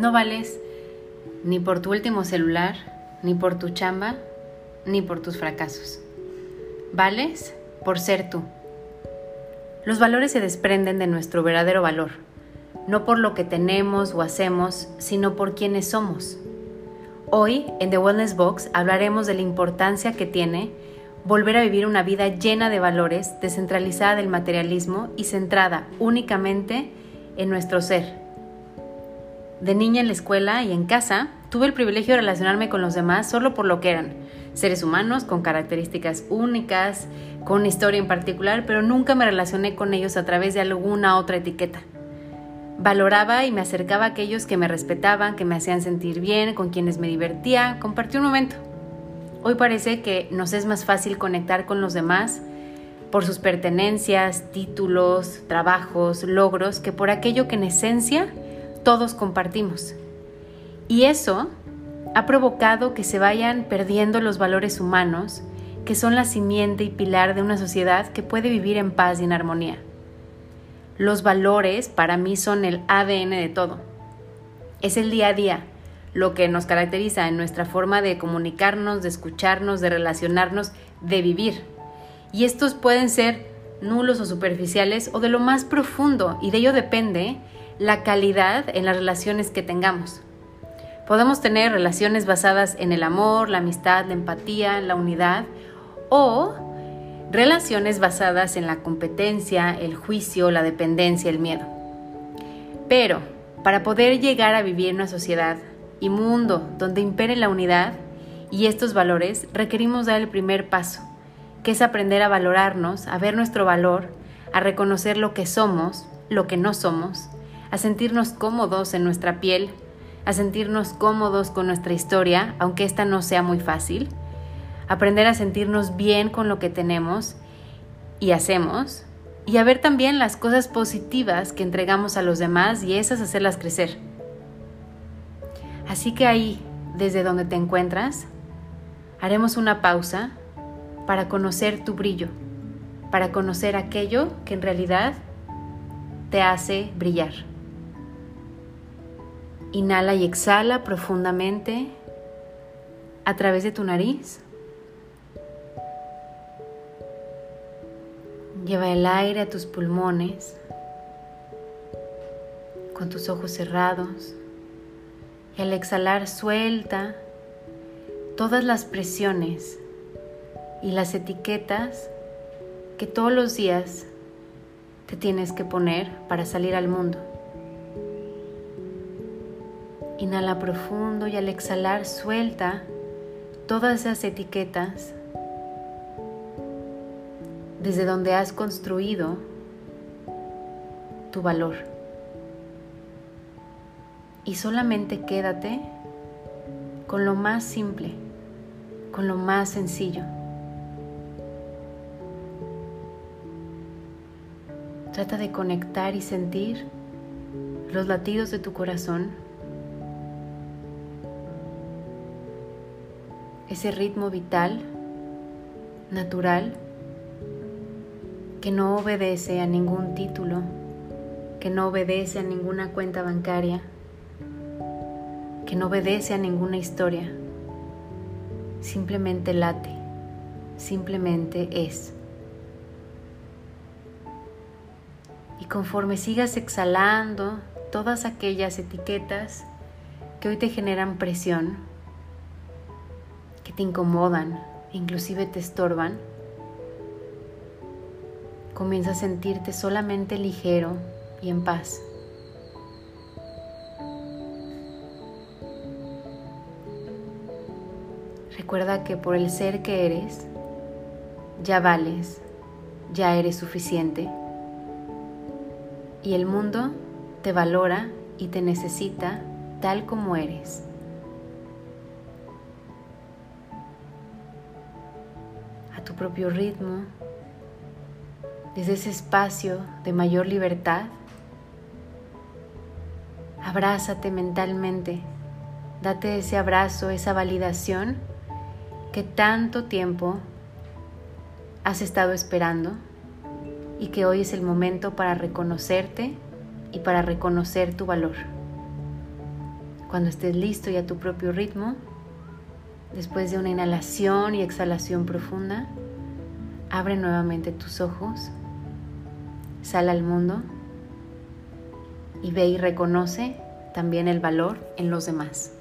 No vales ni por tu último celular, ni por tu chamba, ni por tus fracasos. Vales por ser tú. Los valores se desprenden de nuestro verdadero valor, no por lo que tenemos o hacemos, sino por quienes somos. Hoy, en The Wellness Box, hablaremos de la importancia que tiene volver a vivir una vida llena de valores, descentralizada del materialismo y centrada únicamente en nuestro ser. De niña en la escuela y en casa, tuve el privilegio de relacionarme con los demás solo por lo que eran, seres humanos con características únicas, con historia en particular, pero nunca me relacioné con ellos a través de alguna otra etiqueta. Valoraba y me acercaba a aquellos que me respetaban, que me hacían sentir bien, con quienes me divertía, compartí un momento. Hoy parece que nos es más fácil conectar con los demás por sus pertenencias, títulos, trabajos, logros, que por aquello que en esencia todos compartimos. Y eso ha provocado que se vayan perdiendo los valores humanos, que son la simiente y pilar de una sociedad que puede vivir en paz y en armonía. Los valores para mí son el ADN de todo. Es el día a día, lo que nos caracteriza en nuestra forma de comunicarnos, de escucharnos, de relacionarnos, de vivir. Y estos pueden ser nulos o superficiales o de lo más profundo y de ello depende la calidad en las relaciones que tengamos. Podemos tener relaciones basadas en el amor, la amistad, la empatía, la unidad o relaciones basadas en la competencia, el juicio, la dependencia, el miedo. Pero para poder llegar a vivir en una sociedad y mundo donde impere la unidad y estos valores, requerimos dar el primer paso, que es aprender a valorarnos, a ver nuestro valor, a reconocer lo que somos, lo que no somos, a sentirnos cómodos en nuestra piel, a sentirnos cómodos con nuestra historia, aunque esta no sea muy fácil, aprender a sentirnos bien con lo que tenemos y hacemos, y a ver también las cosas positivas que entregamos a los demás y esas hacerlas crecer. Así que ahí, desde donde te encuentras, haremos una pausa para conocer tu brillo, para conocer aquello que en realidad te hace brillar. Inhala y exhala profundamente a través de tu nariz. Lleva el aire a tus pulmones con tus ojos cerrados y al exhalar suelta todas las presiones y las etiquetas que todos los días te tienes que poner para salir al mundo. Inhala profundo y al exhalar suelta todas esas etiquetas desde donde has construido tu valor y solamente quédate con lo más simple, con lo más sencillo. Trata de conectar y sentir los latidos de tu corazón, ese ritmo vital, natural, que no obedece a ningún título, que no obedece a ninguna cuenta bancaria que no obedece a ninguna historia, simplemente late, simplemente es. Y conforme sigas exhalando todas aquellas etiquetas que hoy te generan presión, que te incomodan, inclusive te estorban, comienza a sentirte solamente ligero y en paz. Recuerda que por el ser que eres, ya vales, ya eres suficiente. Y el mundo te valora y te necesita tal como eres. Tu propio ritmo, desde ese espacio de mayor libertad, abrázate mentalmente, date ese abrazo, esa validación que tanto tiempo has estado esperando y que hoy es el momento para reconocerte y para reconocer tu valor. Cuando estés listo y a tu propio ritmo, después de una inhalación y exhalación profunda, abre nuevamente tus ojos, sal al mundo y ve y reconoce también el valor en los demás.